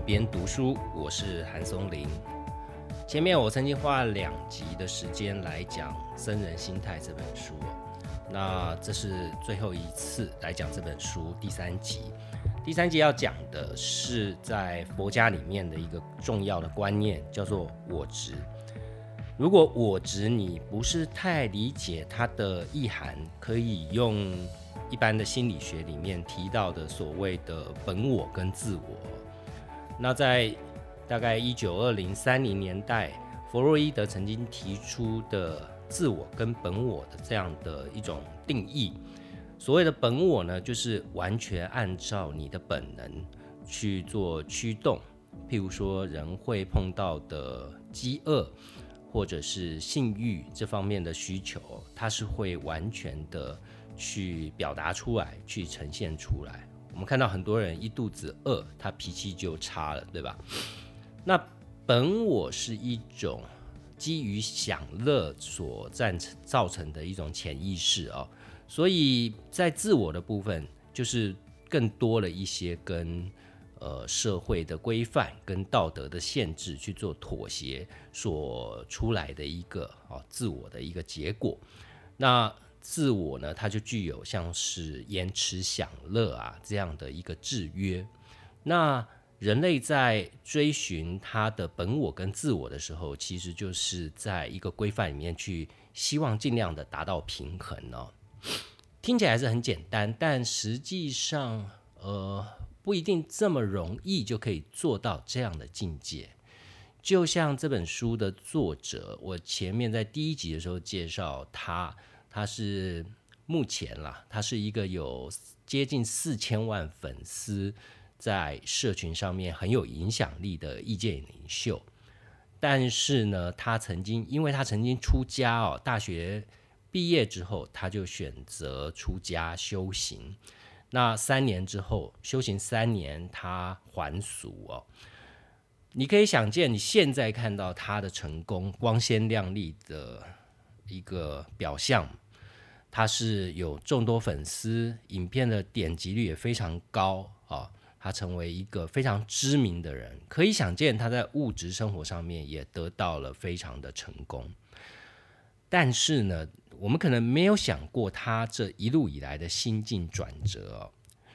边读书，我是韩松林。前面我曾经花了两集的时间来讲《僧人心态》这本书，那这是最后一次来讲这本书第三集。第三集要讲的是在佛家里面的一个重要的观念，叫做我执。如果我执你不是太理解它的意涵，可以用一般的心理学里面提到的所谓的本我跟自我。那在大概一九二零三零年代，弗洛伊德曾经提出的自我跟本我的这样的一种定义。所谓的本我呢，就是完全按照你的本能去做驱动。譬如说，人会碰到的饥饿，或者是性欲这方面的需求，它是会完全的去表达出来，去呈现出来。我们看到很多人一肚子饿，他脾气就差了，对吧？那本我是一种基于享乐所造成造成的一种潜意识哦。所以在自我的部分，就是更多了一些跟呃社会的规范、跟道德的限制去做妥协所出来的一个啊自我的一个结果。那自我呢，它就具有像是延迟享乐啊这样的一个制约。那人类在追寻他的本我跟自我的时候，其实就是在一个规范里面去希望尽量的达到平衡哦。听起来是很简单，但实际上，呃，不一定这么容易就可以做到这样的境界。就像这本书的作者，我前面在第一集的时候介绍，他他是目前啦，他是一个有接近四千万粉丝，在社群上面很有影响力的意见领袖。但是呢，他曾经，因为他曾经出家哦，大学。毕业之后，他就选择出家修行。那三年之后，修行三年，他还俗哦。你可以想见，你现在看到他的成功，光鲜亮丽的一个表象，他是有众多粉丝，影片的点击率也非常高啊。他成为一个非常知名的人，可以想见他在物质生活上面也得到了非常的成功。但是呢？我们可能没有想过他这一路以来的心境转折。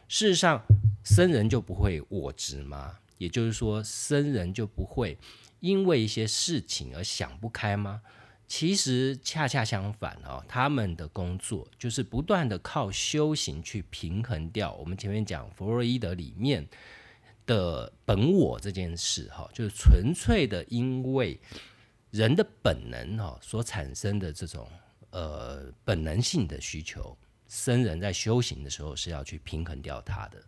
事实上，僧人就不会我执吗？也就是说，僧人就不会因为一些事情而想不开吗？其实恰恰相反哦，他们的工作就是不断的靠修行去平衡掉我们前面讲弗洛伊德里面的本我这件事哈，就是纯粹的因为人的本能哈所产生的这种。呃，本能性的需求，僧人在修行的时候是要去平衡掉它的。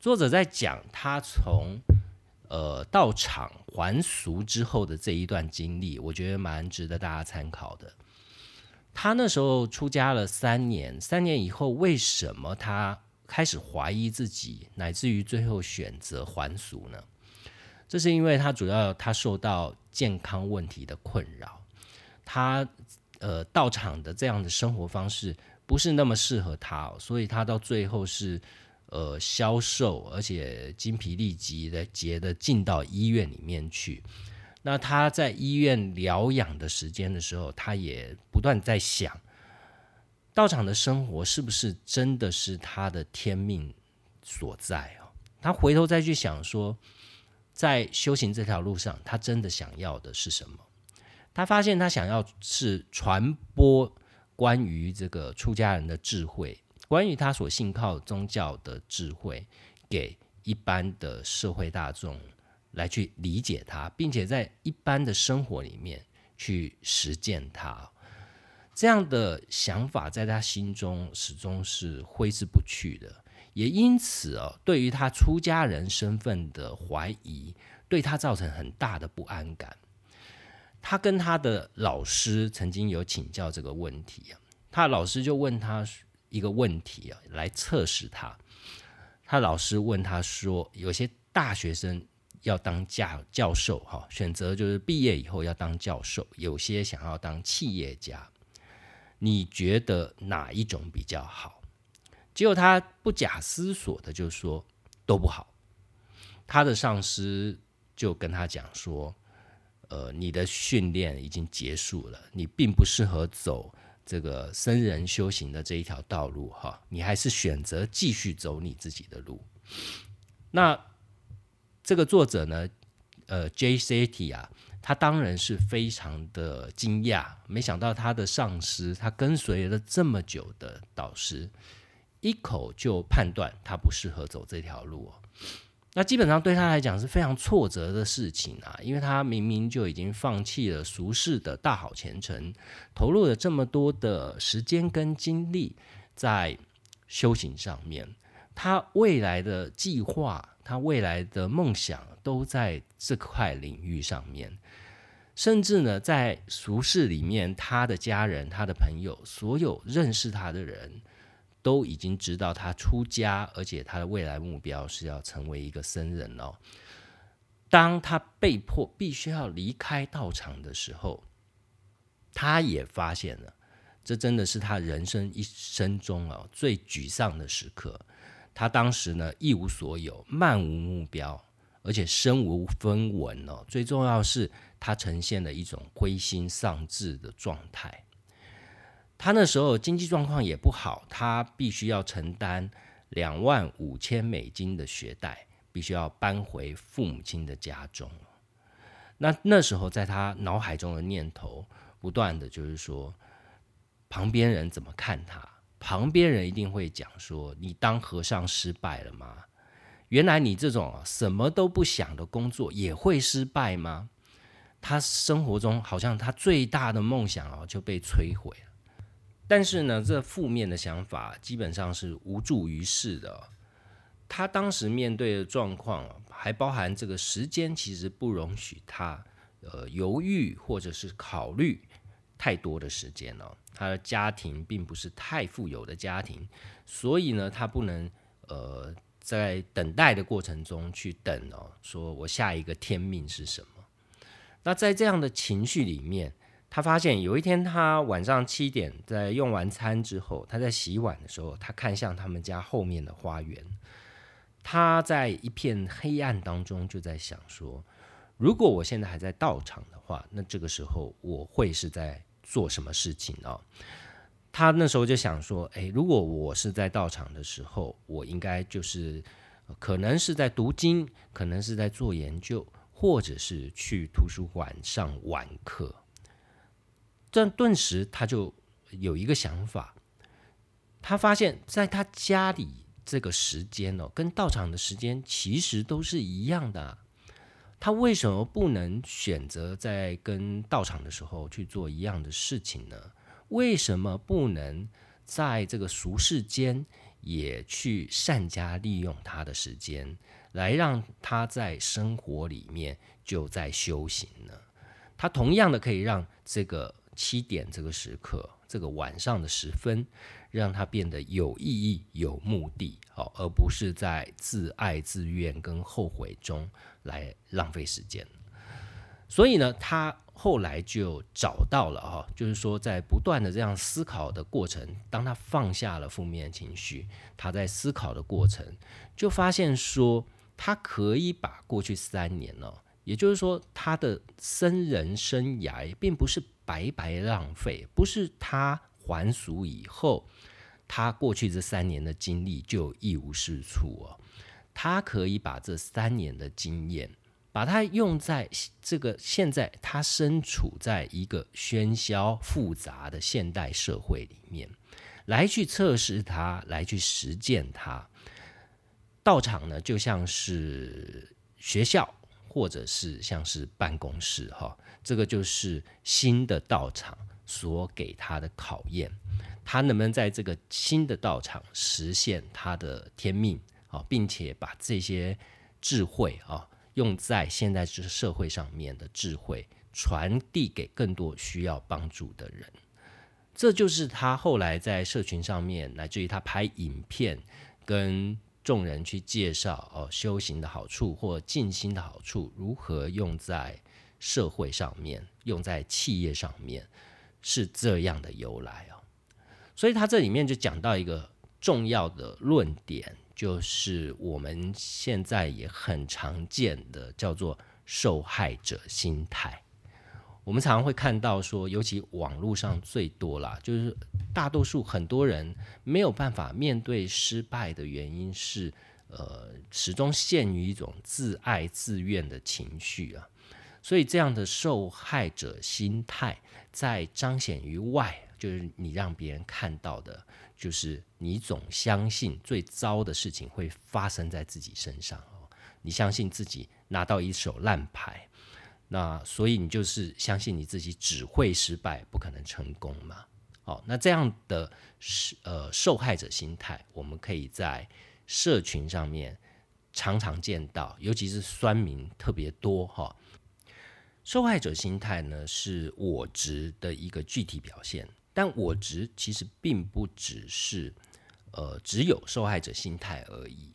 作者在讲他从呃道场还俗之后的这一段经历，我觉得蛮值得大家参考的。他那时候出家了三年，三年以后，为什么他开始怀疑自己，乃至于最后选择还俗呢？这是因为他主要他受到健康问题的困扰，他。呃，道场的这样的生活方式不是那么适合他，所以他到最后是呃消瘦，而且精疲力竭的，结的进到医院里面去。那他在医院疗养的时间的时候，他也不断在想，道场的生活是不是真的是他的天命所在啊？他回头再去想说，在修行这条路上，他真的想要的是什么？他发现他想要是传播关于这个出家人的智慧，关于他所信靠宗教的智慧，给一般的社会大众来去理解他，并且在一般的生活里面去实践他。这样的想法在他心中始终是挥之不去的，也因此哦，对于他出家人身份的怀疑，对他造成很大的不安感。他跟他的老师曾经有请教这个问题啊，他老师就问他一个问题啊，来测试他。他老师问他说：“有些大学生要当教教授，哈，选择就是毕业以后要当教授；有些想要当企业家，你觉得哪一种比较好？”结果他不假思索的就说：“都不好。”他的上司就跟他讲说：“呃，你的训练已经结束了，你并不适合走这个僧人修行的这一条道路，哈，你还是选择继续走你自己的路。”那这个作者呢，呃，J. C. T. 啊，他当然是非常的惊讶，没想到他的上司，他跟随了这么久的导师，一口就判断他不适合走这条路。那基本上对他来讲是非常挫折的事情啊，因为他明明就已经放弃了俗世的大好前程，投入了这么多的时间跟精力在修行上面，他未来的计划，他未来的梦想都在这块领域上面，甚至呢，在俗世里面，他的家人、他的朋友，所有认识他的人。都已经知道他出家，而且他的未来目标是要成为一个僧人哦。当他被迫必须要离开道场的时候，他也发现了，这真的是他人生一生中哦最沮丧的时刻。他当时呢一无所有，漫无目标，而且身无分文哦。最重要是他呈现了一种灰心丧志的状态。他那时候经济状况也不好，他必须要承担两万五千美金的学贷，必须要搬回父母亲的家中。那那时候在他脑海中的念头不断的就是说，旁边人怎么看他？旁边人一定会讲说：“你当和尚失败了吗？原来你这种什么都不想的工作也会失败吗？”他生活中好像他最大的梦想哦就被摧毁了。但是呢，这负面的想法基本上是无助于事的。他当时面对的状况，还包含这个时间，其实不容许他呃犹豫或者是考虑太多的时间哦。他的家庭并不是太富有的家庭，所以呢，他不能呃在等待的过程中去等哦，说我下一个天命是什么？那在这样的情绪里面。他发现有一天，他晚上七点在用完餐之后，他在洗碗的时候，他看向他们家后面的花园。他在一片黑暗当中就在想说：如果我现在还在道场的话，那这个时候我会是在做什么事情呢？他那时候就想说：诶，如果我是在道场的时候，我应该就是可能是在读经，可能是在做研究，或者是去图书馆上晚课。但顿时他就有一个想法，他发现在他家里这个时间哦，跟到场的时间其实都是一样的。他为什么不能选择在跟到场的时候去做一样的事情呢？为什么不能在这个俗世间也去善加利用他的时间，来让他在生活里面就在修行呢？他同样的可以让这个。七点这个时刻，这个晚上的时分，让它变得有意义、有目的，好，而不是在自爱、自怨跟后悔中来浪费时间。所以呢，他后来就找到了哈，就是说，在不断的这样思考的过程，当他放下了负面情绪，他在思考的过程，就发现说，他可以把过去三年呢，也就是说，他的僧人生涯，并不是。白白浪费，不是他还俗以后，他过去这三年的经历就一无是处哦。他可以把这三年的经验，把它用在这个现在他身处在一个喧嚣复杂的现代社会里面，来去测试它，来去实践它。道场呢，就像是学校，或者是像是办公室，哈。这个就是新的道场所给他的考验，他能不能在这个新的道场实现他的天命啊，并且把这些智慧啊用在现在这个社会上面的智慧传递给更多需要帮助的人，这就是他后来在社群上面，乃至于他拍影片跟众人去介绍哦修行的好处或静心的好处如何用在。社会上面用在企业上面是这样的由来哦，所以他这里面就讲到一个重要的论点，就是我们现在也很常见的叫做受害者心态。我们常常会看到说，尤其网络上最多啦，就是大多数很多人没有办法面对失败的原因是，呃，始终陷于一种自爱自怨的情绪啊。所以这样的受害者心态，在彰显于外，就是你让别人看到的，就是你总相信最糟的事情会发生在自己身上哦。你相信自己拿到一手烂牌，那所以你就是相信你自己只会失败，不可能成功嘛。哦，那这样的是呃受害者心态，我们可以在社群上面常常见到，尤其是酸民特别多哈。受害者心态呢，是我执的一个具体表现，但我执其实并不只是，呃，只有受害者心态而已。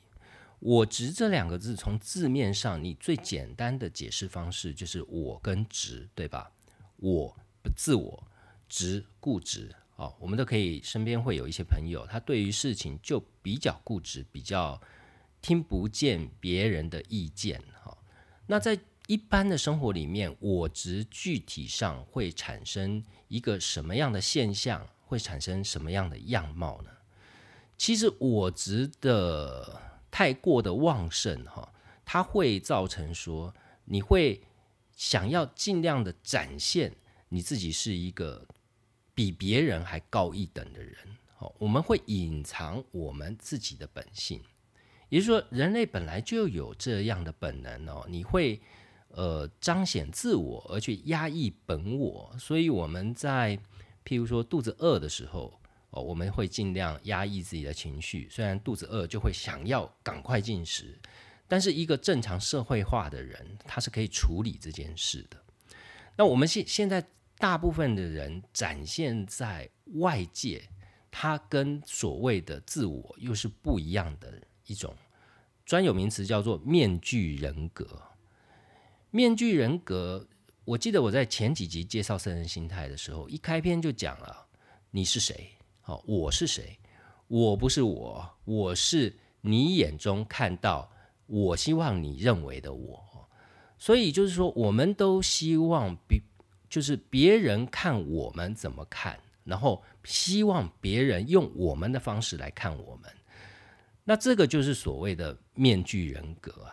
我执这两个字，从字面上，你最简单的解释方式就是我跟执，对吧？我不自我，执固执。哦，我们都可以身边会有一些朋友，他对于事情就比较固执，比较听不见别人的意见。哈，那在一般的生活里面，我执具体上会产生一个什么样的现象？会产生什么样的样貌呢？其实我执的太过的旺盛，哈，它会造成说，你会想要尽量的展现你自己是一个比别人还高一等的人。好，我们会隐藏我们自己的本性，也就是说，人类本来就有这样的本能哦。你会。呃，彰显自我而去压抑本我，所以我们在譬如说肚子饿的时候，哦，我们会尽量压抑自己的情绪。虽然肚子饿就会想要赶快进食，但是一个正常社会化的人，他是可以处理这件事的。那我们现现在大部分的人展现在外界，他跟所谓的自我又是不一样的一种专有名词，叫做面具人格。面具人格，我记得我在前几集介绍圣人心态的时候，一开篇就讲了你是谁？好，我是谁？我不是我，我是你眼中看到我希望你认为的我。所以就是说，我们都希望别就是别人看我们怎么看，然后希望别人用我们的方式来看我们。那这个就是所谓的面具人格。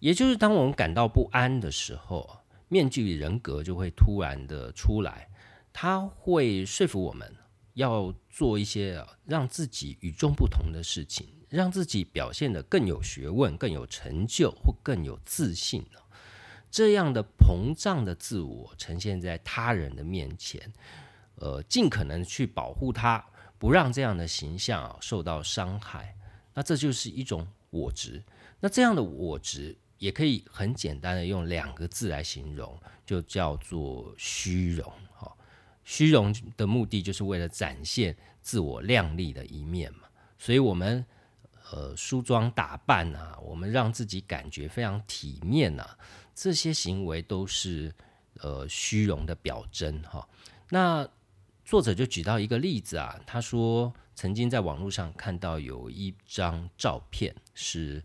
也就是当我们感到不安的时候，面具人格就会突然的出来，他会说服我们要做一些啊让自己与众不同的事情，让自己表现得更有学问、更有成就或更有自信这样的膨胀的自我呈现在他人的面前，呃，尽可能去保护他，不让这样的形象受到伤害。那这就是一种我执。那这样的我执。也可以很简单的用两个字来形容，就叫做虚荣。虚荣的目的就是为了展现自我靓丽的一面嘛。所以，我们呃梳妆打扮啊，我们让自己感觉非常体面呐，这些行为都是呃虚荣的表征。哈，那作者就举到一个例子啊，他说曾经在网络上看到有一张照片是。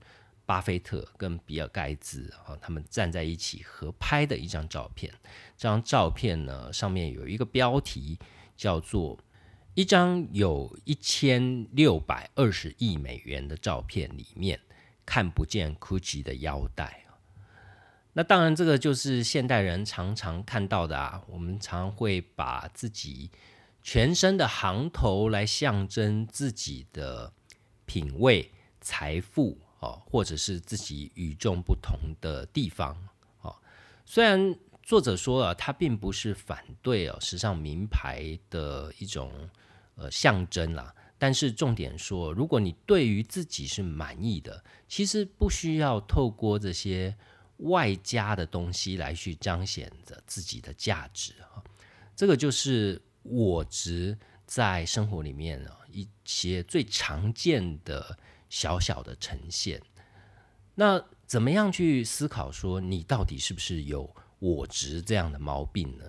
巴菲特跟比尔盖茨啊，他们站在一起合拍的一张照片。这张照片呢，上面有一个标题叫做“一张有一千六百二十亿美元的照片里面看不见 GUCCI 的腰带”。那当然，这个就是现代人常常看到的啊。我们常会把自己全身的行头来象征自己的品味、财富。或者是自己与众不同的地方。哦，虽然作者说啊，他并不是反对哦时尚名牌的一种呃象征啦，但是重点说，如果你对于自己是满意的，其实不需要透过这些外加的东西来去彰显着自己的价值哈。这个就是我值在生活里面啊一些最常见的。小小的呈现，那怎么样去思考说你到底是不是有我执这样的毛病呢？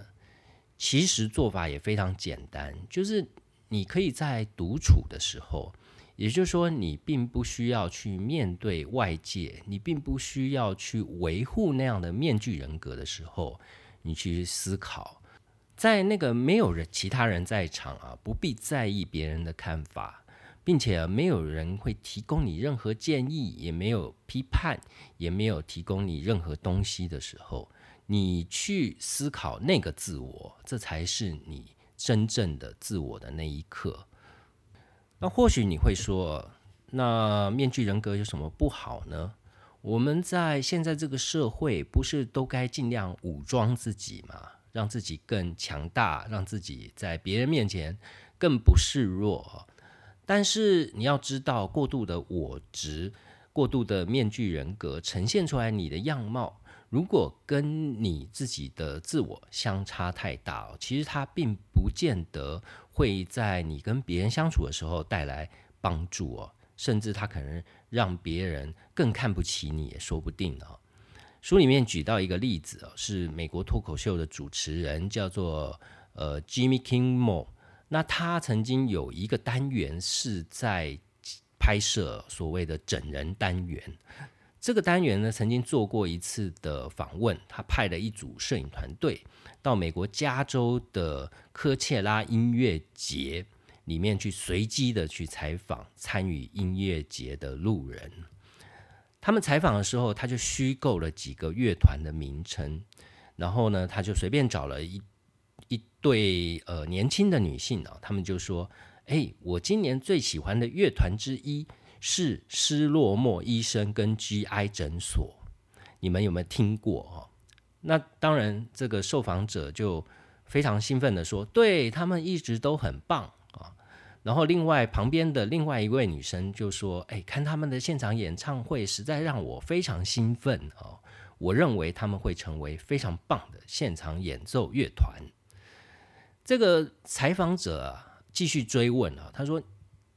其实做法也非常简单，就是你可以在独处的时候，也就是说，你并不需要去面对外界，你并不需要去维护那样的面具人格的时候，你去思考，在那个没有人、其他人在场啊，不必在意别人的看法，并且没有人会提供你任何建议，也没有批判，也没有提供你任何东西的时候，你去思考那个自我，这才是你真正的自我的那一刻。那或许你会说，那面具人格有什么不好呢？我们在现在这个社会，不是都该尽量武装自己吗？让自己更强大，让自己在别人面前更不示弱。但是你要知道，过度的我执、过度的面具人格呈现出来你的样貌，如果跟你自己的自我相差太大，其实它并不见得。会在你跟别人相处的时候带来帮助哦，甚至他可能让别人更看不起你也说不定哦。书里面举到一个例子哦，是美国脱口秀的主持人叫做呃 Jimmy Kimmel，那他曾经有一个单元是在拍摄所谓的整人单元。这个单元呢，曾经做过一次的访问，他派了一组摄影团队到美国加州的科切拉音乐节里面去，随机的去采访参与音乐节的路人。他们采访的时候，他就虚构了几个乐团的名称，然后呢，他就随便找了一一对呃年轻的女性啊，她们就说：“哎，我今年最喜欢的乐团之一。”是施洛莫医生跟 GI 诊所，你们有没有听过哦？那当然，这个受访者就非常兴奋的说：“对他们一直都很棒啊。”然后另外旁边的另外一位女生就说：“哎，看他们的现场演唱会，实在让我非常兴奋哦！我认为他们会成为非常棒的现场演奏乐团。”这个采访者继续追问啊，他说。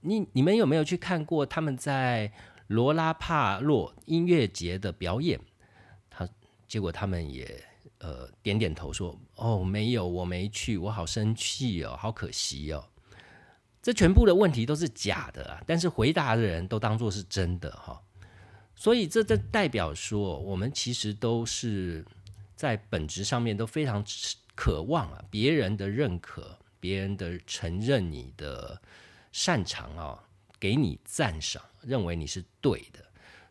你你们有没有去看过他们在罗拉帕洛音乐节的表演？他结果他们也呃点点头说：“哦，没有，我没去，我好生气哦，好可惜哦。”这全部的问题都是假的啊，但是回答的人都当做是真的哈。所以这这代表说，我们其实都是在本质上面都非常渴望啊别人的认可，别人的承认你的。擅长啊，给你赞赏，认为你是对的，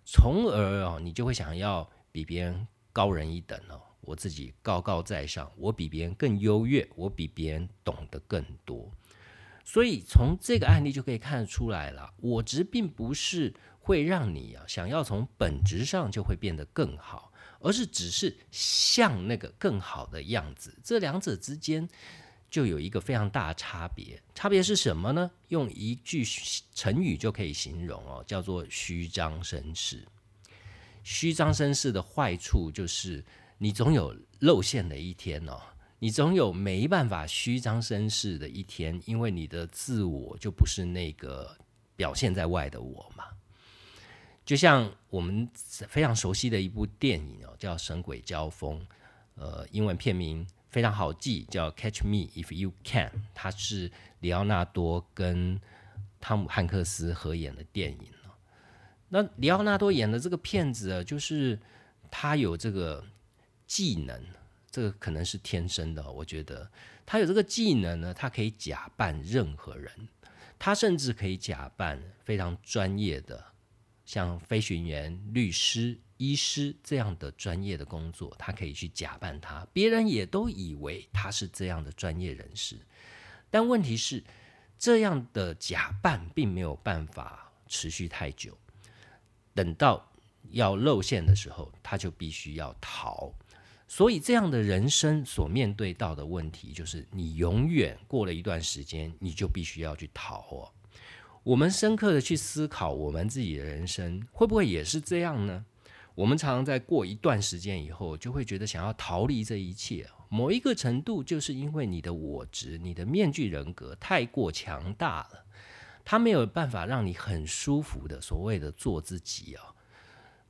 从而啊，你就会想要比别人高人一等哦。我自己高高在上，我比别人更优越，我比别人懂得更多。所以从这个案例就可以看得出来了，我执并不是会让你啊想要从本质上就会变得更好，而是只是像那个更好的样子。这两者之间。就有一个非常大的差别，差别是什么呢？用一句成语就可以形容哦，叫做虚张声势。虚张声势的坏处就是，你总有露馅的一天哦，你总有没办法虚张声势的一天，因为你的自我就不是那个表现在外的我嘛。就像我们非常熟悉的一部电影哦，叫《神鬼交锋》，呃，英文片名。非常好记，叫《Catch Me If You Can》，它是里奥纳多跟汤姆汉克斯合演的电影那里奥纳多演的这个片子，就是他有这个技能，这个可能是天生的。我觉得他有这个技能呢，他可以假扮任何人，他甚至可以假扮非常专业的，像飞行员、律师。医师这样的专业的工作，他可以去假扮他，别人也都以为他是这样的专业人士。但问题是，这样的假扮并没有办法持续太久。等到要露馅的时候，他就必须要逃。所以，这样的人生所面对到的问题，就是你永远过了一段时间，你就必须要去逃哦。我们深刻的去思考，我们自己的人生会不会也是这样呢？我们常常在过一段时间以后，就会觉得想要逃离这一切。某一个程度，就是因为你的我执、你的面具人格太过强大了，他没有办法让你很舒服的所谓的做自己啊。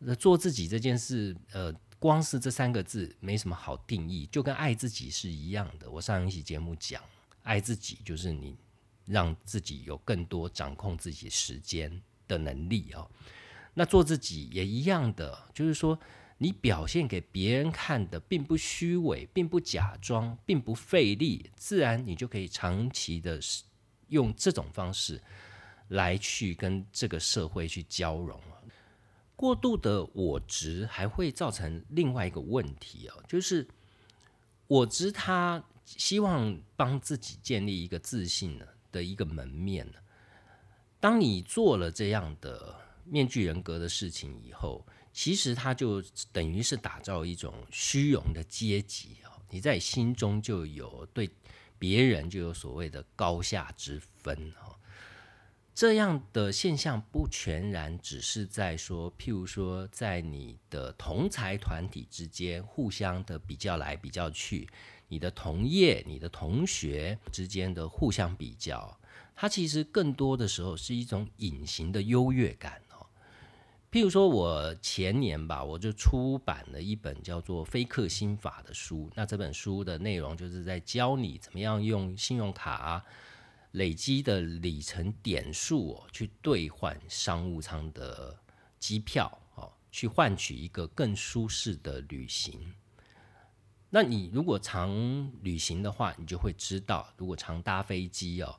那做自己这件事，呃，光是这三个字没什么好定义，就跟爱自己是一样的。我上一期节目讲，爱自己就是你让自己有更多掌控自己时间的能力哦。那做自己也一样的，就是说你表现给别人看的并不虚伪，并不假装，并不费力，自然你就可以长期的用这种方式来去跟这个社会去交融过度的我执还会造成另外一个问题哦，就是我执他希望帮自己建立一个自信呢的一个门面呢。当你做了这样的面具人格的事情以后，其实他就等于是打造一种虚荣的阶级哦，你在心中就有对别人就有所谓的高下之分哦。这样的现象不全然只是在说，譬如说，在你的同才团体之间互相的比较来比较去，你的同业、你的同学之间的互相比较，它其实更多的时候是一种隐形的优越感哦。譬如说，我前年吧，我就出版了一本叫做《非克心法》的书，那这本书的内容就是在教你怎么样用信用卡。累积的里程点数，去兑换商务舱的机票哦，去换取一个更舒适的旅行。那你如果常旅行的话，你就会知道，如果常搭飞机哦，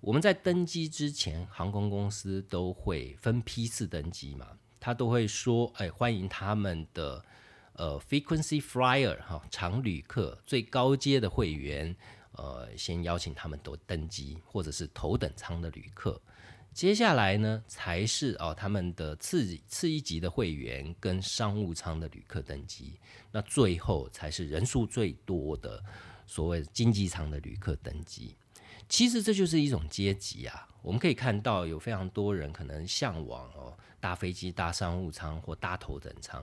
我们在登机之前，航空公司都会分批次登机嘛，他都会说，哎，欢迎他们的呃 frequency flyer 哈，常旅客最高阶的会员。呃，先邀请他们都登机，或者是头等舱的旅客。接下来呢，才是哦他们的次次一级的会员跟商务舱的旅客登机。那最后才是人数最多的所谓经济舱的旅客登机。其实这就是一种阶级啊。我们可以看到，有非常多人可能向往哦搭飞机、搭商务舱或搭头等舱。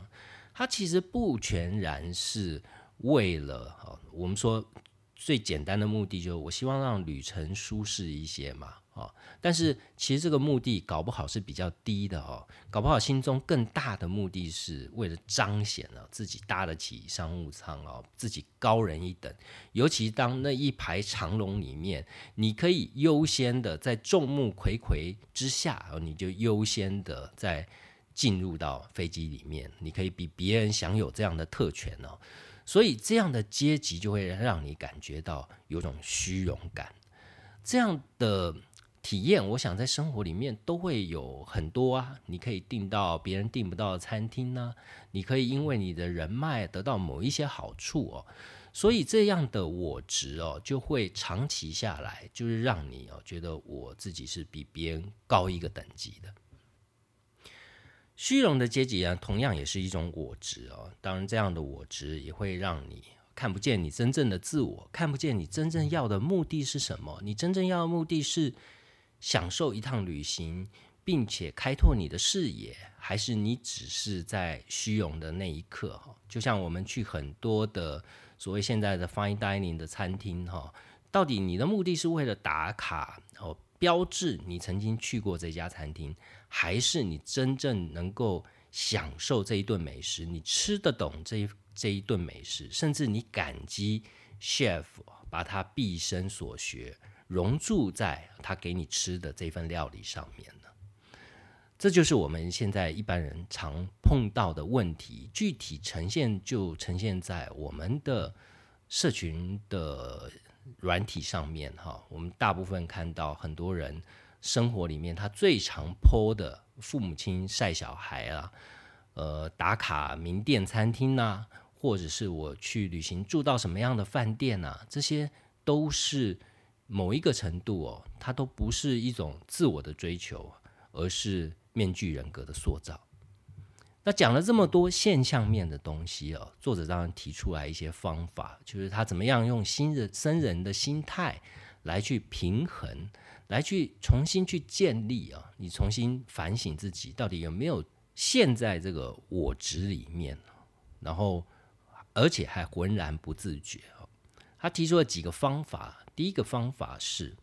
它其实不全然是为了哦，我们说。最简单的目的就是，我希望让旅程舒适一些嘛，哦，但是其实这个目的搞不好是比较低的哦，搞不好心中更大的目的是为了彰显了自己搭得起商务舱哦，自己高人一等。尤其当那一排长龙里面，你可以优先的在众目睽睽之下，你就优先的在进入到飞机里面，你可以比别人享有这样的特权哦。所以这样的阶级就会让你感觉到有种虚荣感，这样的体验，我想在生活里面都会有很多啊。你可以订到别人订不到的餐厅呢，你可以因为你的人脉得到某一些好处哦。所以这样的我值哦，就会长期下来，就是让你哦觉得我自己是比别人高一个等级的。虚荣的阶级啊，同样也是一种我值哦。当然，这样的我值也会让你看不见你真正的自我，看不见你真正要的目的是什么。你真正要的目的是享受一趟旅行，并且开拓你的视野，还是你只是在虚荣的那一刻？哈，就像我们去很多的所谓现在的 fine dining 的餐厅，哈，到底你的目的是为了打卡哦，标志你曾经去过这家餐厅？还是你真正能够享受这一顿美食，你吃得懂这一这一顿美食，甚至你感激 chef 把他毕生所学融注在他给你吃的这份料理上面呢？这就是我们现在一般人常碰到的问题。具体呈现就呈现在我们的社群的软体上面哈。我们大部分看到很多人。生活里面，他最常泼的父母亲晒小孩啊，呃，打卡名店餐厅呐，或者是我去旅行住到什么样的饭店呐，这些都是某一个程度哦，它都不是一种自我的追求，而是面具人格的塑造。那讲了这么多现象面的东西哦，作者当然提出来一些方法，就是他怎么样用新的生人的心态来去平衡。来去重新去建立啊，你重新反省自己到底有没有陷在这个我执里面，然后而且还浑然不自觉哦。他提出了几个方法，第一个方法是，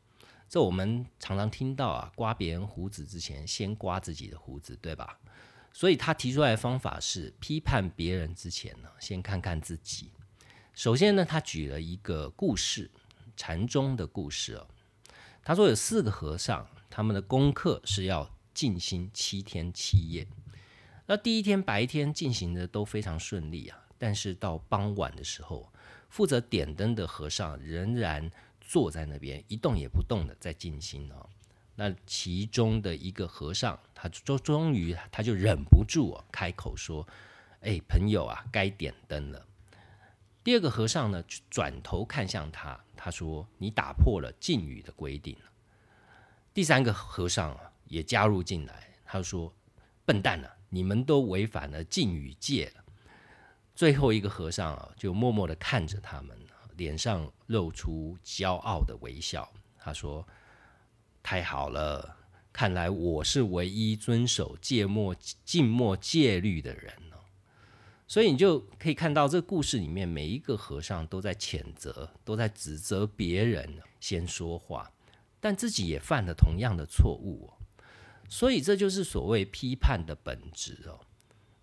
这我们常常听到啊，刮别人胡子之前先刮自己的胡子，对吧？所以他提出来的方法是，批判别人之前呢，先看看自己。首先呢，他举了一个故事，禅宗的故事哦。他说有四个和尚，他们的功课是要静心七天七夜。那第一天白天进行的都非常顺利啊，但是到傍晚的时候，负责点灯的和尚仍然坐在那边一动也不动的在静心哦。那其中的一个和尚，他终终于他就忍不住哦，开口说：“哎，朋友啊，该点灯了。”第二个和尚呢，转头看向他，他说：“你打破了禁语的规定。”第三个和尚啊，也加入进来，他说：“笨蛋啊，你们都违反了禁语戒了。”最后一个和尚啊，就默默的看着他们，脸上露出骄傲的微笑。他说：“太好了，看来我是唯一遵守戒默、静默戒律的人。”所以你就可以看到，这个故事里面每一个和尚都在谴责，都在指责别人先说话，但自己也犯了同样的错误。所以这就是所谓批判的本质哦。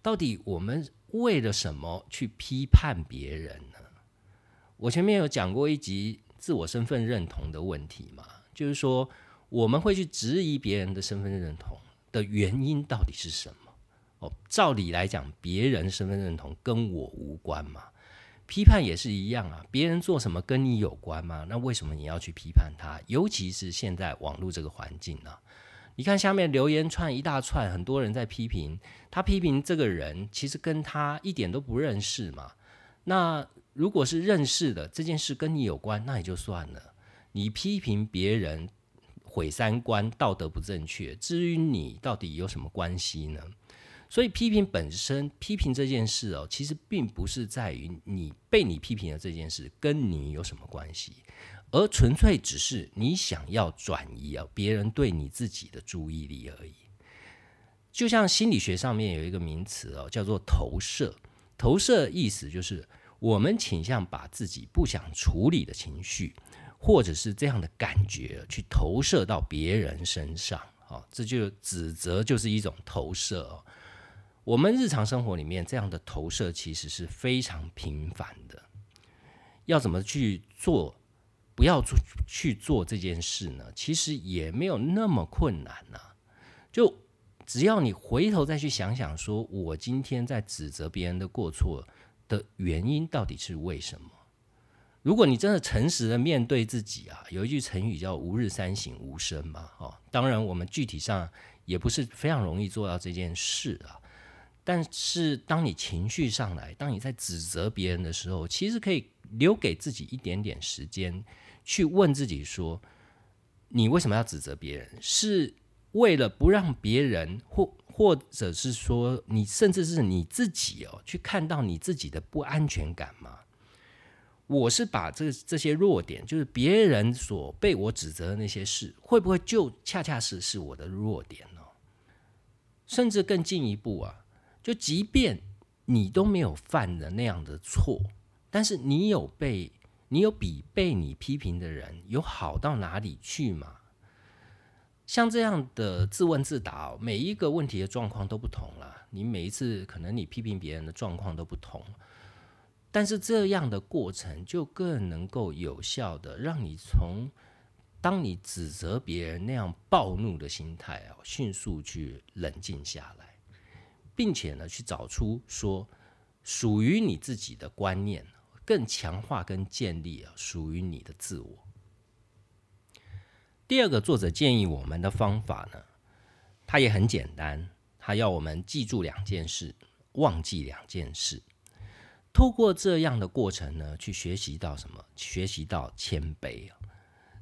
到底我们为了什么去批判别人呢？我前面有讲过一集自我身份认同的问题嘛，就是说我们会去质疑别人的身份认同的原因到底是什么？哦，照理来讲，别人身份认同跟我无关嘛，批判也是一样啊。别人做什么跟你有关吗？那为什么你要去批判他？尤其是现在网络这个环境呢？你看下面留言串一大串，很多人在批评他，批评这个人其实跟他一点都不认识嘛。那如果是认识的这件事跟你有关，那也就算了。你批评别人毁三观、道德不正确，至于你到底有什么关系呢？所以批评本身，批评这件事哦，其实并不是在于你被你批评的这件事跟你有什么关系，而纯粹只是你想要转移啊别人对你自己的注意力而已。就像心理学上面有一个名词哦，叫做投射。投射意思就是我们倾向把自己不想处理的情绪，或者是这样的感觉，去投射到别人身上。哦，这就指责就是一种投射。我们日常生活里面这样的投射其实是非常频繁的。要怎么去做？不要做去做这件事呢？其实也没有那么困难呐。就只要你回头再去想想，说我今天在指责别人的过错的原因到底是为什么？如果你真的诚实的面对自己啊，有一句成语叫“吾日三省吾身”嘛。哦，当然我们具体上也不是非常容易做到这件事啊。但是，当你情绪上来，当你在指责别人的时候，其实可以留给自己一点点时间，去问自己说：你为什么要指责别人？是为了不让别人，或或者是说，你甚至是你自己哦，去看到你自己的不安全感吗？我是把这这些弱点，就是别人所被我指责的那些事，会不会就恰恰是是我的弱点呢？甚至更进一步啊！就即便你都没有犯的那样的错，但是你有被你有比被你批评的人有好到哪里去吗？像这样的自问自答，每一个问题的状况都不同了。你每一次可能你批评别人的状况都不同，但是这样的过程就更能够有效的让你从当你指责别人那样暴怒的心态啊，迅速去冷静下来。并且呢，去找出说属于你自己的观念，更强化跟建立啊属于你的自我。第二个作者建议我们的方法呢，他也很简单，他要我们记住两件事，忘记两件事。透过这样的过程呢，去学习到什么？学习到谦卑啊。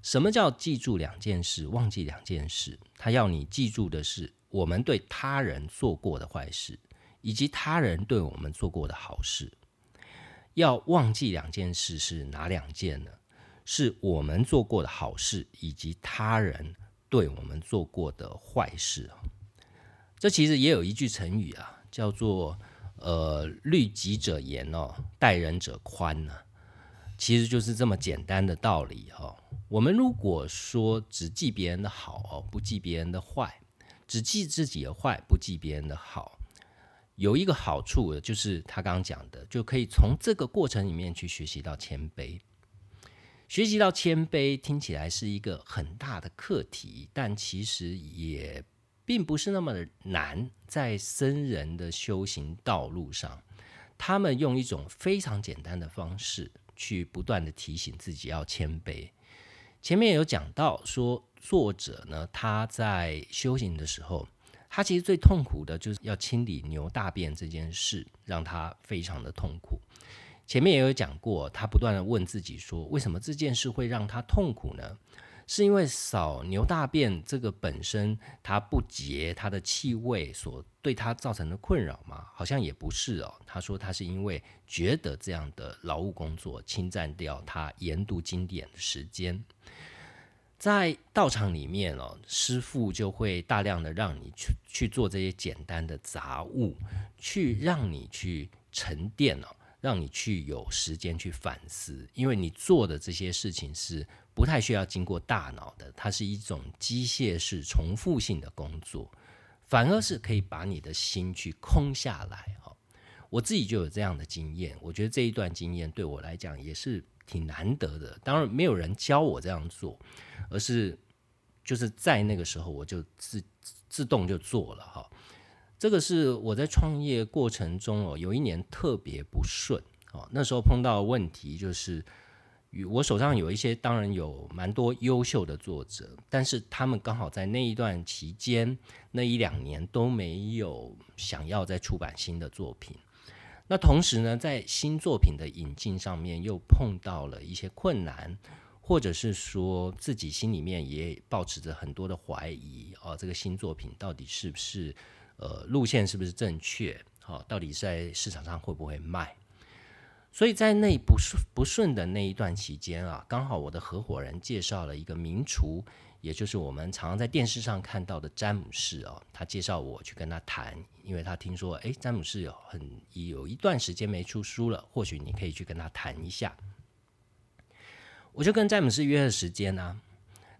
什么叫记住两件事，忘记两件事？他要你记住的是。我们对他人做过的坏事，以及他人对我们做过的好事，要忘记两件事是哪两件呢？是我们做过的好事，以及他人对我们做过的坏事啊。这其实也有一句成语啊，叫做“呃，律己者严哦，待人者宽”呢。其实就是这么简单的道理哈。我们如果说只记别人的好哦，不记别人的坏。只记自己的坏，不记别人的好，有一个好处，就是他刚刚讲的，就可以从这个过程里面去学习到谦卑。学习到谦卑听起来是一个很大的课题，但其实也并不是那么的难。在僧人的修行道路上，他们用一种非常简单的方式去不断的提醒自己要谦卑。前面有讲到说，作者呢他在修行的时候，他其实最痛苦的就是要清理牛大便这件事，让他非常的痛苦。前面也有讲过，他不断的问自己说：“为什么这件事会让他痛苦呢？是因为扫牛大便这个本身它不洁，它的气味所对他造成的困扰吗？好像也不是哦。他说他是因为觉得这样的劳务工作侵占掉他研读经典的时间，在道场里面哦，师傅就会大量的让你去去做这些简单的杂物，去让你去沉淀哦。”让你去有时间去反思，因为你做的这些事情是不太需要经过大脑的，它是一种机械式重复性的工作，反而是可以把你的心去空下来。哈，我自己就有这样的经验，我觉得这一段经验对我来讲也是挺难得的。当然，没有人教我这样做，而是就是在那个时候我就自自动就做了。哈。这个是我在创业过程中哦，有一年特别不顺哦。那时候碰到问题就是，我手上有一些，当然有蛮多优秀的作者，但是他们刚好在那一段期间，那一两年都没有想要再出版新的作品。那同时呢，在新作品的引进上面又碰到了一些困难，或者是说自己心里面也保持着很多的怀疑哦，这个新作品到底是不是？呃，路线是不是正确？好，到底在市场上会不会卖？所以在那不顺不顺的那一段期间啊，刚好我的合伙人介绍了一个名厨，也就是我们常常在电视上看到的詹姆士哦，他介绍我去跟他谈，因为他听说，哎，詹姆士有很有一段时间没出书了，或许你可以去跟他谈一下。我就跟詹姆士约了时间啊，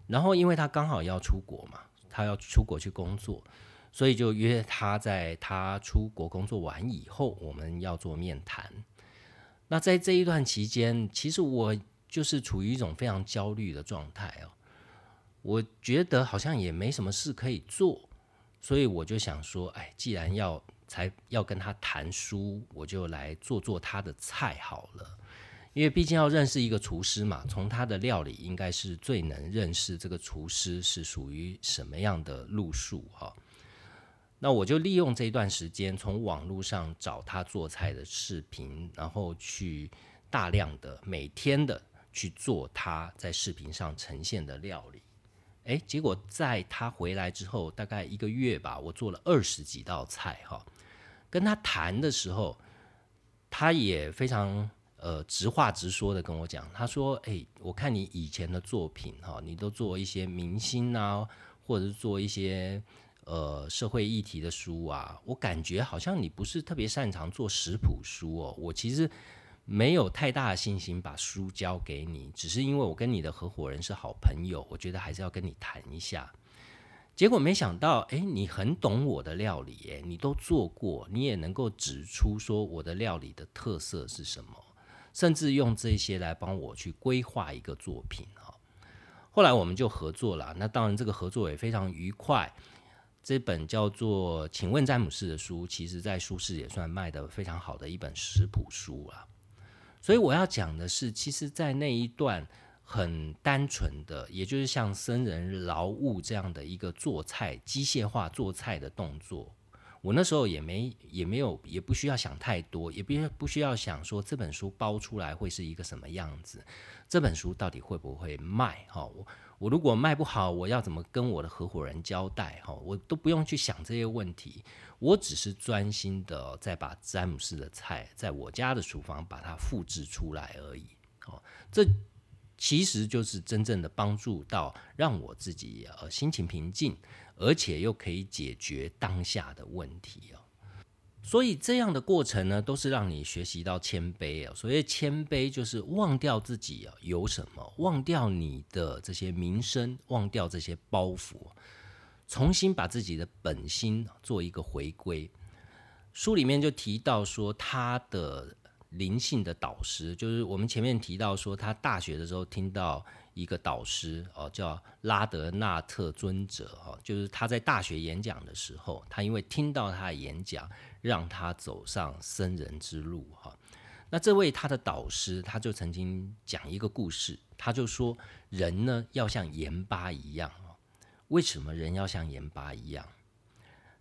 然后因为他刚好要出国嘛，他要出国去工作。所以就约他在他出国工作完以后，我们要做面谈。那在这一段期间，其实我就是处于一种非常焦虑的状态哦。我觉得好像也没什么事可以做，所以我就想说，哎，既然要才要跟他谈书，我就来做做他的菜好了。因为毕竟要认识一个厨师嘛，从他的料理应该是最能认识这个厨师是属于什么样的路数哈。那我就利用这段时间，从网络上找他做菜的视频，然后去大量的每天的去做他在视频上呈现的料理。诶，结果在他回来之后，大概一个月吧，我做了二十几道菜哈。跟他谈的时候，他也非常呃直话直说的跟我讲，他说：“诶，我看你以前的作品哈，你都做一些明星啊，或者是做一些。”呃，社会议题的书啊，我感觉好像你不是特别擅长做食谱书哦。我其实没有太大的信心把书交给你，只是因为我跟你的合伙人是好朋友，我觉得还是要跟你谈一下。结果没想到，哎，你很懂我的料理，哎，你都做过，你也能够指出说我的料理的特色是什么，甚至用这些来帮我去规划一个作品啊。后来我们就合作了，那当然这个合作也非常愉快。这本叫做《请问詹姆士》的书，其实在书市也算卖的非常好的一本食谱书啊。所以我要讲的是，其实，在那一段很单纯的，也就是像僧人劳务这样的一个做菜机械化做菜的动作，我那时候也没也没有也不需要想太多，也不不需要想说这本书包出来会是一个什么样子，这本书到底会不会卖？哈，我。我如果卖不好，我要怎么跟我的合伙人交代？哈，我都不用去想这些问题，我只是专心的在把詹姆斯的菜在我家的厨房把它复制出来而已。哦，这其实就是真正的帮助到让我自己呃心情平静，而且又可以解决当下的问题哦。所以这样的过程呢，都是让你学习到谦卑啊。所谓谦卑，就是忘掉自己啊有什么，忘掉你的这些名声，忘掉这些包袱，重新把自己的本心做一个回归。书里面就提到说，他的灵性的导师，就是我们前面提到说，他大学的时候听到一个导师哦，叫拉德纳特尊者哈，就是他在大学演讲的时候，他因为听到他的演讲，让他走上僧人之路哈。那这位他的导师，他就曾经讲一个故事，他就说人呢要像盐巴一样哦。为什么人要像盐巴一样？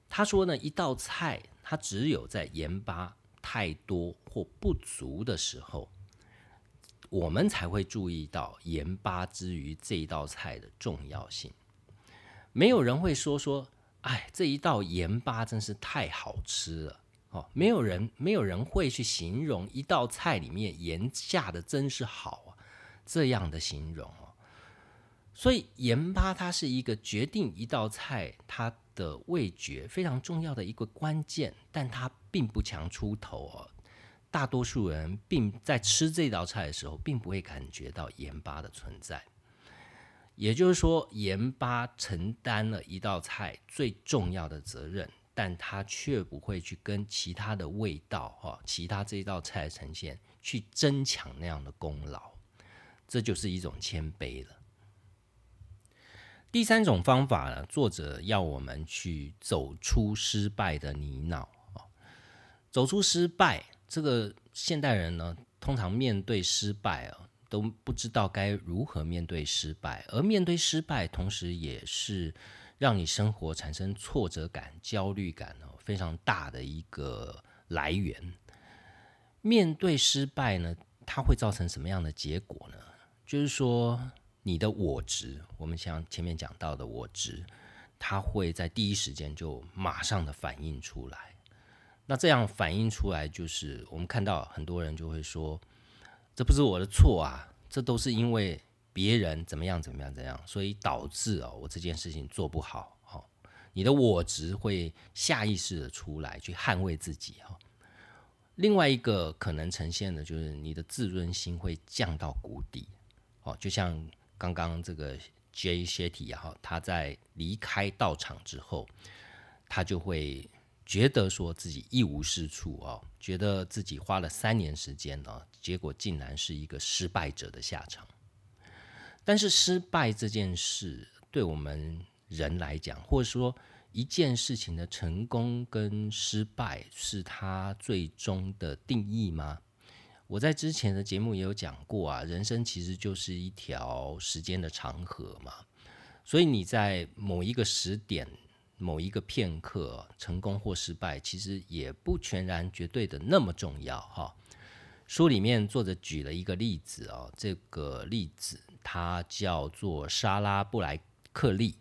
他说呢，一道菜它只有在盐巴太多或不足的时候，我们才会注意到盐巴之于这道菜的重要性。没有人会说说，哎，这一道盐巴真是太好吃了。哦，没有人，没有人会去形容一道菜里面盐下的真是好啊，这样的形容哦。所以盐巴它是一个决定一道菜它的味觉非常重要的一个关键，但它并不强出头哦。大多数人并在吃这道菜的时候，并不会感觉到盐巴的存在。也就是说，盐巴承担了一道菜最重要的责任。但他却不会去跟其他的味道哈，其他这一道菜呈现去争抢那样的功劳，这就是一种谦卑了。第三种方法呢，作者要我们去走出失败的泥淖，走出失败。这个现代人呢，通常面对失败啊，都不知道该如何面对失败，而面对失败，同时也是。让你生活产生挫折感、焦虑感哦，非常大的一个来源。面对失败呢，它会造成什么样的结果呢？就是说，你的我值，我们像前面讲到的我值，它会在第一时间就马上的反映出来。那这样反映出来，就是我们看到很多人就会说：“这不是我的错啊，这都是因为。”别人怎么样怎么样怎样，所以导致哦，我这件事情做不好，哦，你的我值会下意识的出来去捍卫自己，哦。另外一个可能呈现的就是你的自尊心会降到谷底，哦，就像刚刚这个 J. Shetty 哈，他在离开道场之后，他就会觉得说自己一无是处哦，觉得自己花了三年时间呢，结果竟然是一个失败者的下场。但是失败这件事，对我们人来讲，或者说一件事情的成功跟失败，是它最终的定义吗？我在之前的节目也有讲过啊，人生其实就是一条时间的长河嘛，所以你在某一个时点、某一个片刻，成功或失败，其实也不全然绝对的那么重要哈。书里面作者举了一个例子哦，这个例子。他叫做莎拉布莱克利。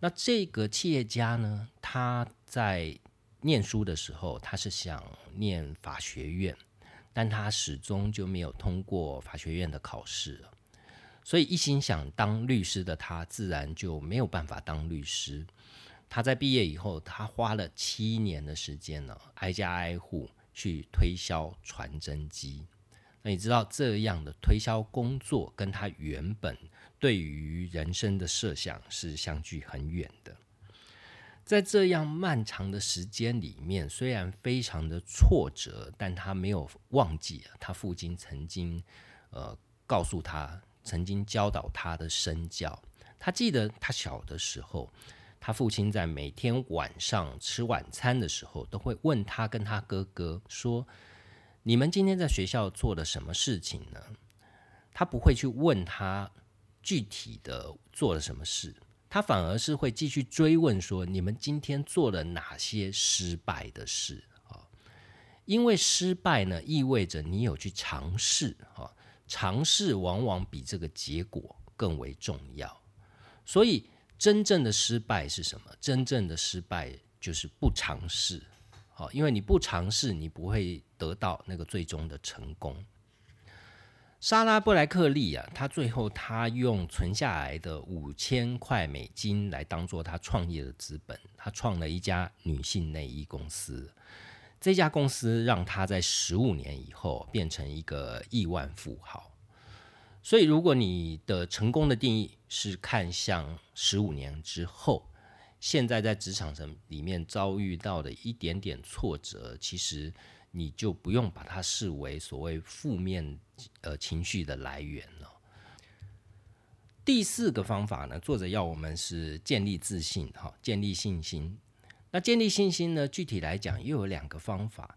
那这个企业家呢，他在念书的时候，他是想念法学院，但他始终就没有通过法学院的考试，所以一心想当律师的他，自然就没有办法当律师。他在毕业以后，他花了七年的时间呢，挨家挨户去推销传真机。那你知道这样的推销工作跟他原本对于人生的设想是相距很远的。在这样漫长的时间里面，虽然非常的挫折，但他没有忘记他父亲曾经呃告诉他、曾经教导他的身教。他记得他小的时候，他父亲在每天晚上吃晚餐的时候，都会问他跟他哥哥说。你们今天在学校做了什么事情呢？他不会去问他具体的做了什么事，他反而是会继续追问说：你们今天做了哪些失败的事啊？因为失败呢，意味着你有去尝试啊，尝试往往比这个结果更为重要。所以，真正的失败是什么？真正的失败就是不尝试。好，因为你不尝试，你不会得到那个最终的成功。莎拉布莱克利啊，他最后他用存下来的五千块美金来当做他创业的资本，他创了一家女性内衣公司。这家公司让他在十五年以后变成一个亿万富豪。所以，如果你的成功的定义是看向十五年之后。现在在职场上里面遭遇到的一点点挫折，其实你就不用把它视为所谓负面呃情绪的来源了。第四个方法呢，作者要我们是建立自信，哈，建立信心。那建立信心呢，具体来讲又有两个方法。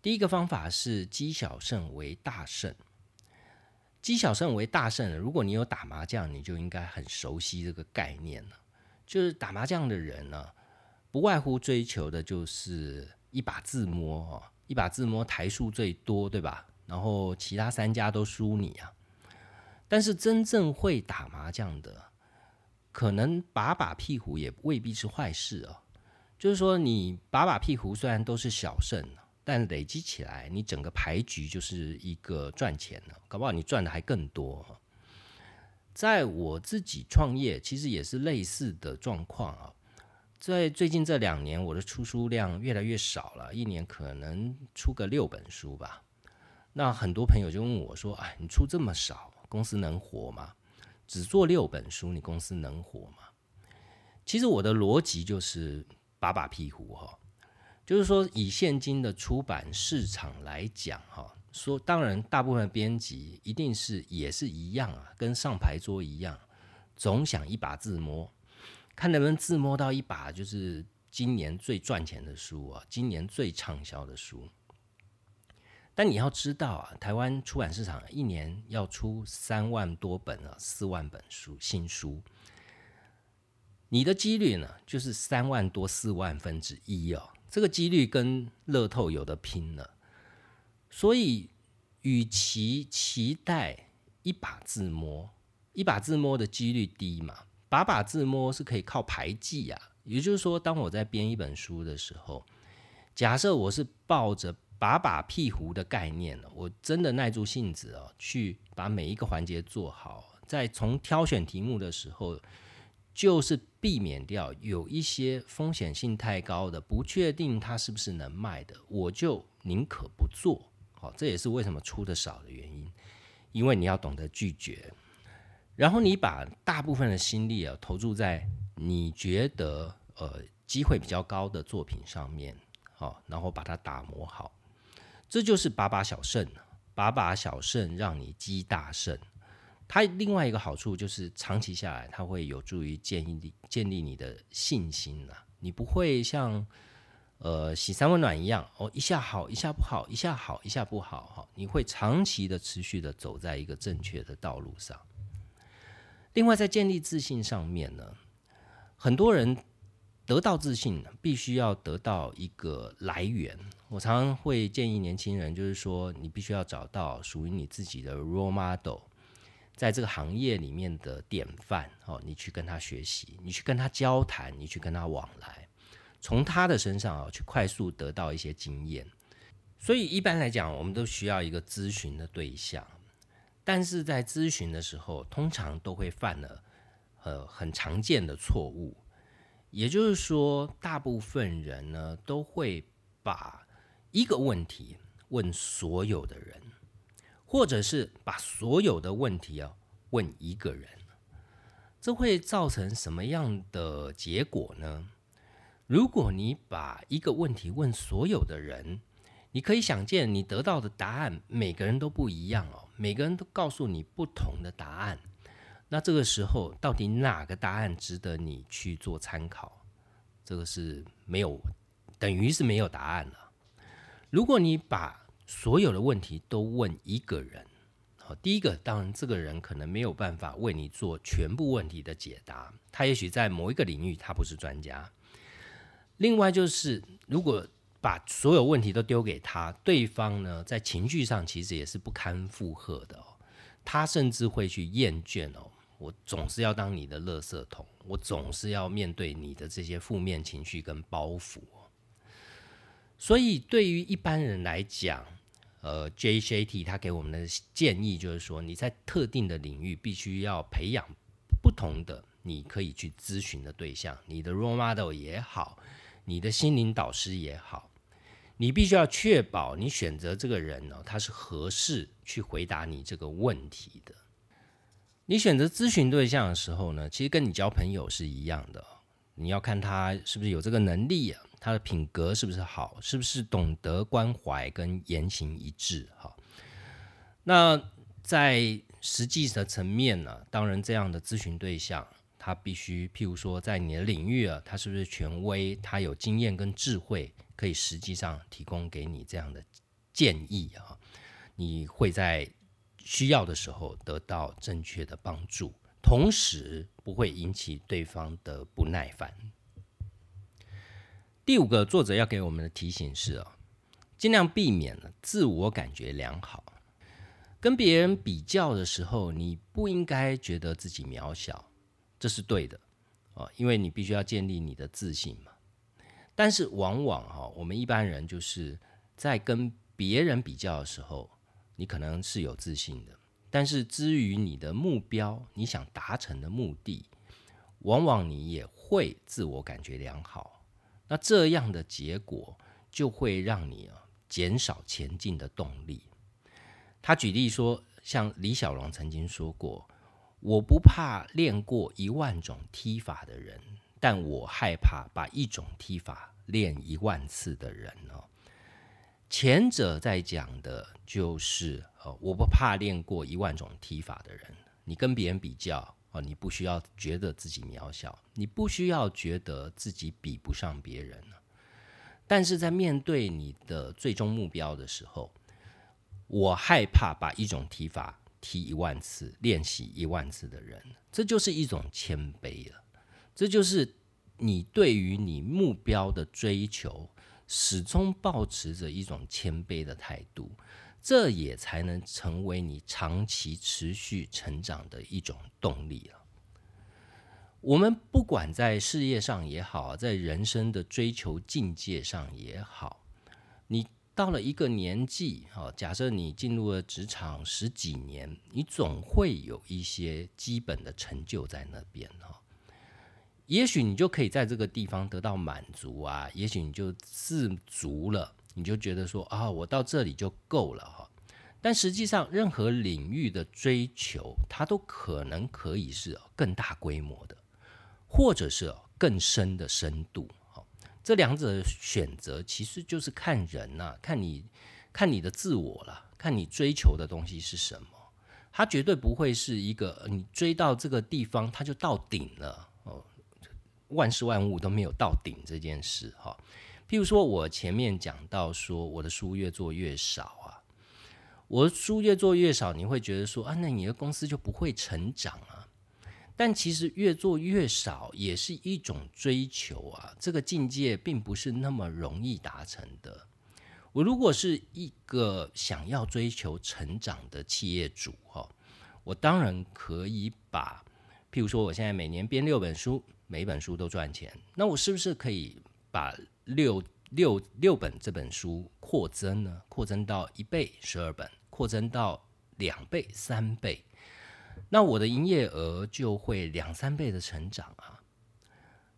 第一个方法是积小胜为大胜。积小胜为大胜，如果你有打麻将，你就应该很熟悉这个概念了。就是打麻将的人呢，不外乎追求的就是一把自摸，一把自摸台数最多，对吧？然后其他三家都输你啊。但是真正会打麻将的，可能把把屁股也未必是坏事啊。就是说，你把把屁股虽然都是小胜，但累积起来，你整个牌局就是一个赚钱的，搞不好你赚的还更多。在我自己创业，其实也是类似的状况啊。在最近这两年，我的出书量越来越少了，一年可能出个六本书吧。那很多朋友就问我说：“哎，你出这么少？”公司能活吗？只做六本书，你公司能活吗？其实我的逻辑就是把把屁股哈，就是说以现今的出版市场来讲哈，说当然大部分编辑一定是也是一样啊，跟上牌桌一样，总想一把自摸，看能不能自摸到一把就是今年最赚钱的书啊，今年最畅销的书。但你要知道啊，台湾出版市场一年要出三万多本啊，四万本书新书，你的几率呢，就是三万多四万分之一哦，这个几率跟乐透有的拼了。所以，与其期待一把自摸，一把自摸的几率低嘛，把把自摸是可以靠牌技啊。也就是说，当我在编一本书的时候，假设我是抱着。把把屁胡的概念呢，我真的耐住性子哦，去把每一个环节做好。在从挑选题目的时候，就是避免掉有一些风险性太高的、不确定它是不是能卖的，我就宁可不做。好，这也是为什么出的少的原因，因为你要懂得拒绝，然后你把大部分的心力啊投注在你觉得呃机会比较高的作品上面，好，然后把它打磨好。这就是把把小胜，把把小胜让你积大胜。它另外一个好处就是长期下来，它会有助于建立建立你的信心呐。你不会像呃洗三温暖一样，哦一下好一下不好，一下好一下不好哈。你会长期的持续的走在一个正确的道路上。另外，在建立自信上面呢，很多人。得到自信，必须要得到一个来源。我常常会建议年轻人，就是说，你必须要找到属于你自己的 role model，在这个行业里面的典范哦，你去跟他学习，你去跟他交谈，你去跟他往来，从他的身上啊，去快速得到一些经验。所以一般来讲，我们都需要一个咨询的对象，但是在咨询的时候，通常都会犯了呃很常见的错误。也就是说，大部分人呢都会把一个问题问所有的人，或者是把所有的问题啊问一个人，这会造成什么样的结果呢？如果你把一个问题问所有的人，你可以想见，你得到的答案每个人都不一样哦，每个人都告诉你不同的答案。那这个时候，到底哪个答案值得你去做参考？这个是没有，等于是没有答案了。如果你把所有的问题都问一个人，好，第一个，当然这个人可能没有办法为你做全部问题的解答，他也许在某一个领域他不是专家。另外就是，如果把所有问题都丢给他，对方呢在情绪上其实也是不堪负荷的哦，他甚至会去厌倦哦。我总是要当你的垃圾桶，我总是要面对你的这些负面情绪跟包袱。所以，对于一般人来讲，呃，J J T 他给我们的建议就是说，你在特定的领域必须要培养不同的你可以去咨询的对象，你的 role model 也好，你的心灵导师也好，你必须要确保你选择这个人呢，他是合适去回答你这个问题的。你选择咨询对象的时候呢，其实跟你交朋友是一样的，你要看他是不是有这个能力啊，他的品格是不是好，是不是懂得关怀跟言行一致？哈，那在实际的层面呢，当然这样的咨询对象，他必须譬如说在你的领域啊，他是不是权威，他有经验跟智慧，可以实际上提供给你这样的建议啊，你会在需要的时候得到正确的帮助。同时不会引起对方的不耐烦。第五个作者要给我们的提醒是：哦，尽量避免自我感觉良好，跟别人比较的时候，你不应该觉得自己渺小，这是对的哦，因为你必须要建立你的自信嘛。但是往往哈，我们一般人就是在跟别人比较的时候，你可能是有自信的。但是，至于你的目标，你想达成的目的，往往你也会自我感觉良好。那这样的结果就会让你啊减少前进的动力。他举例说，像李小龙曾经说过：“我不怕练过一万种踢法的人，但我害怕把一种踢法练一万次的人哦。”前者在讲的就是。呃我不怕练过一万种踢法的人。你跟别人比较你不需要觉得自己渺小，你不需要觉得自己比不上别人但是在面对你的最终目标的时候，我害怕把一种踢法踢一万次、练习一万次的人，这就是一种谦卑了。这就是你对于你目标的追求，始终保持着一种谦卑的态度。这也才能成为你长期持续成长的一种动力了。我们不管在事业上也好，在人生的追求境界上也好，你到了一个年纪，哈，假设你进入了职场十几年，你总会有一些基本的成就在那边哈。也许你就可以在这个地方得到满足啊，也许你就自足了。你就觉得说啊，我到这里就够了哈，但实际上，任何领域的追求，它都可能可以是更大规模的，或者是更深的深度。哈，这两者选择其实就是看人呐，看你看你的自我了，看你追求的东西是什么。它绝对不会是一个你追到这个地方，它就到顶了哦，万事万物都没有到顶这件事哈。譬如说，我前面讲到说，我的书越做越少啊，我的书越做越少，你会觉得说啊，那你的公司就不会成长啊。但其实越做越少也是一种追求啊，这个境界并不是那么容易达成的。我如果是一个想要追求成长的企业主哈，我当然可以把，譬如说，我现在每年编六本书，每本书都赚钱，那我是不是可以把？六六六本这本书扩增呢？扩增到一倍十二本，扩增到两倍三倍，那我的营业额就会两三倍的成长啊！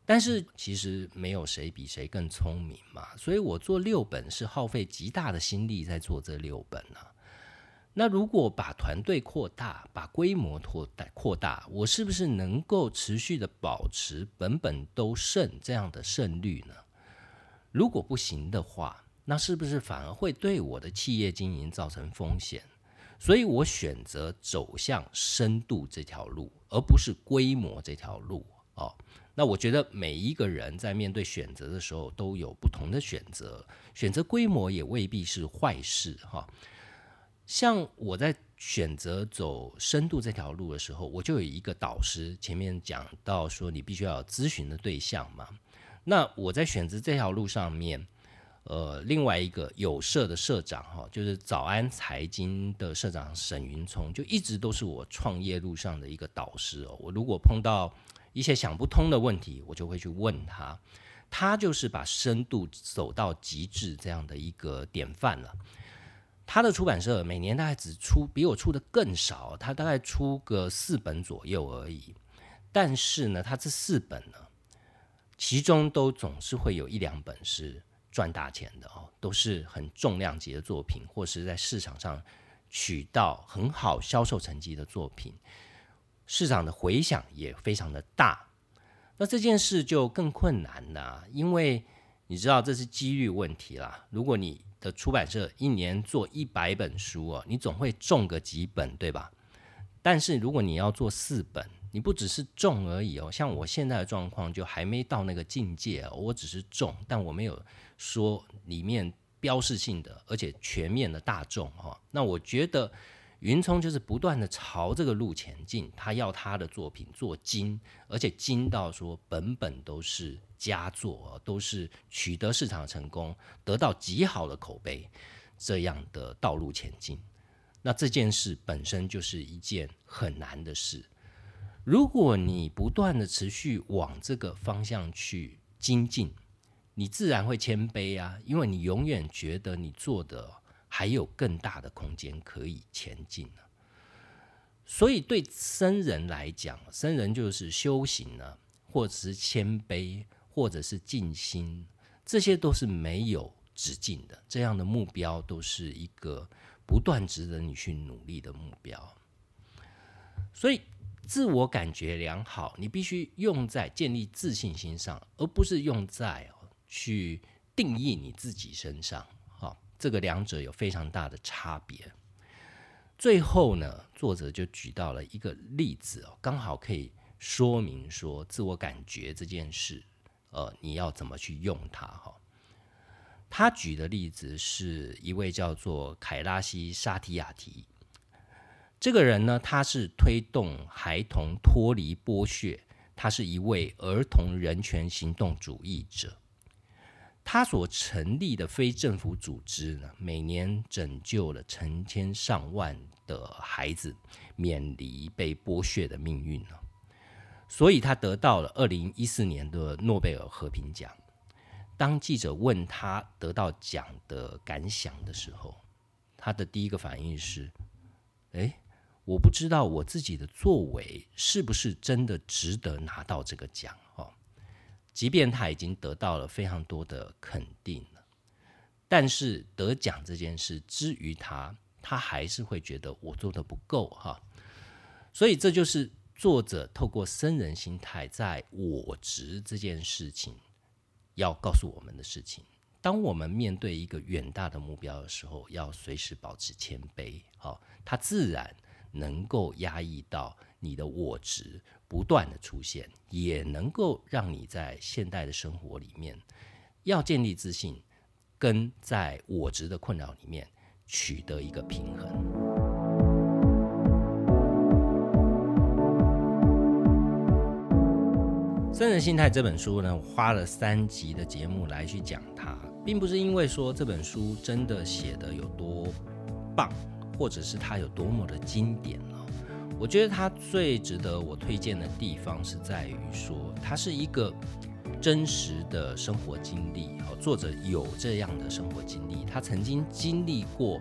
但是其实没有谁比谁更聪明嘛，所以我做六本是耗费极大的心力在做这六本啊。那如果把团队扩大，把规模扩大扩大，我是不是能够持续的保持本本都胜这样的胜率呢？如果不行的话，那是不是反而会对我的企业经营造成风险？所以我选择走向深度这条路，而不是规模这条路哦。那我觉得每一个人在面对选择的时候都有不同的选择，选择规模也未必是坏事哈。像我在选择走深度这条路的时候，我就有一个导师，前面讲到说你必须要有咨询的对象嘛。那我在选择这条路上面，呃，另外一个有社的社长哈，就是早安财经的社长沈云聪，就一直都是我创业路上的一个导师哦。我如果碰到一些想不通的问题，我就会去问他，他就是把深度走到极致这样的一个典范了。他的出版社每年大概只出比我出的更少，他大概出个四本左右而已。但是呢，他这四本呢。其中都总是会有一两本是赚大钱的哦，都是很重量级的作品，或是在市场上取到很好销售成绩的作品，市场的回响也非常的大。那这件事就更困难了，因为你知道这是几率问题啦。如果你的出版社一年做一百本书哦，你总会中个几本，对吧？但是如果你要做四本，你不只是重而已哦。像我现在的状况就还没到那个境界，我只是重，但我没有说里面标示性的而且全面的大众哈。那我觉得。云聪就是不断的朝这个路前进，他要他的作品做精，而且精到说本本都是佳作，都是取得市场成功，得到极好的口碑，这样的道路前进。那这件事本身就是一件很难的事。如果你不断的持续往这个方向去精进，你自然会谦卑啊，因为你永远觉得你做的。还有更大的空间可以前进呢。所以对僧人来讲，僧人就是修行呢，或者是谦卑，或者是静心，这些都是没有止境的。这样的目标都是一个不断值得你去努力的目标。所以自我感觉良好，你必须用在建立自信心上，而不是用在去定义你自己身上。好这个两者有非常大的差别。最后呢，作者就举到了一个例子哦，刚好可以说明说自我感觉这件事，呃，你要怎么去用它哈。他举的例子是一位叫做凯拉西沙提亚提，这个人呢，他是推动孩童脱离剥削，他是一位儿童人权行动主义者。他所成立的非政府组织呢，每年拯救了成千上万的孩子免离被剥削的命运呢，所以他得到了二零一四年的诺贝尔和平奖。当记者问他得到奖的感想的时候，他的第一个反应是：“哎，我不知道我自己的作为是不是真的值得拿到这个奖。”即便他已经得到了非常多的肯定了，但是得奖这件事之于他，他还是会觉得我做的不够哈。所以这就是作者透过僧人心态，在我执这件事情要告诉我们的事情。当我们面对一个远大的目标的时候，要随时保持谦卑，好，他自然能够压抑到你的我执。不断的出现，也能够让你在现代的生活里面，要建立自信，跟在我执的困扰里面取得一个平衡。《生人心态》这本书呢，花了三集的节目来去讲它，并不是因为说这本书真的写的有多棒，或者是它有多么的经典了。我觉得他最值得我推荐的地方是在于说，它是一个真实的生活经历。哦，作者有这样的生活经历，他曾经经历过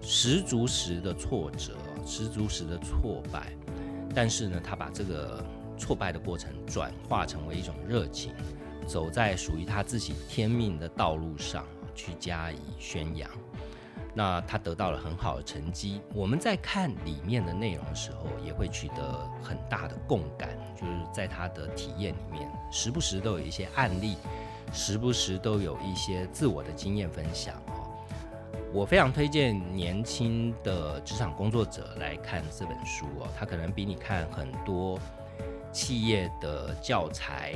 十足十的挫折，十足十的挫败，但是呢，他把这个挫败的过程转化成为一种热情，走在属于他自己天命的道路上去加以宣扬。那他得到了很好的成绩。我们在看里面的内容的时候，也会取得很大的共感，就是在他的体验里面，时不时都有一些案例，时不时都有一些自我的经验分享我非常推荐年轻的职场工作者来看这本书哦，他可能比你看很多企业的教材、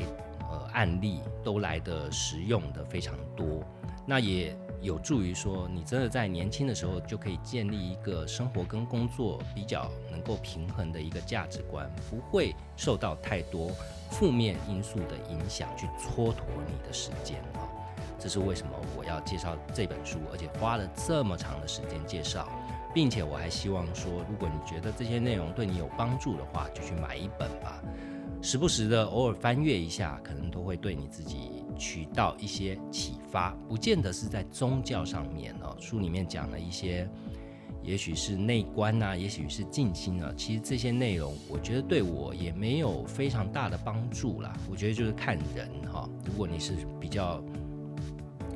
呃案例都来的实用的非常多。那也。有助于说，你真的在年轻的时候就可以建立一个生活跟工作比较能够平衡的一个价值观，不会受到太多负面因素的影响去蹉跎你的时间啊。这是为什么我要介绍这本书，而且花了这么长的时间介绍，并且我还希望说，如果你觉得这些内容对你有帮助的话，就去买一本吧。时不时的偶尔翻阅一下，可能都会对你自己取到一些启发，不见得是在宗教上面哦。书里面讲了一些，也许是内观呐，也许是静心啊。其实这些内容，我觉得对我也没有非常大的帮助啦。我觉得就是看人哈，如果你是比较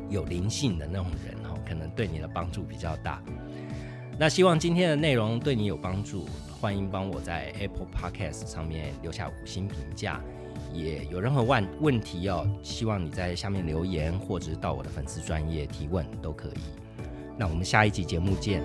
有灵性的那种人哈，可能对你的帮助比较大。那希望今天的内容对你有帮助。欢迎帮我在 Apple Podcast 上面留下五星评价，也有任何问问题哦，希望你在下面留言，或者到我的粉丝专业提问都可以。那我们下一集节目见。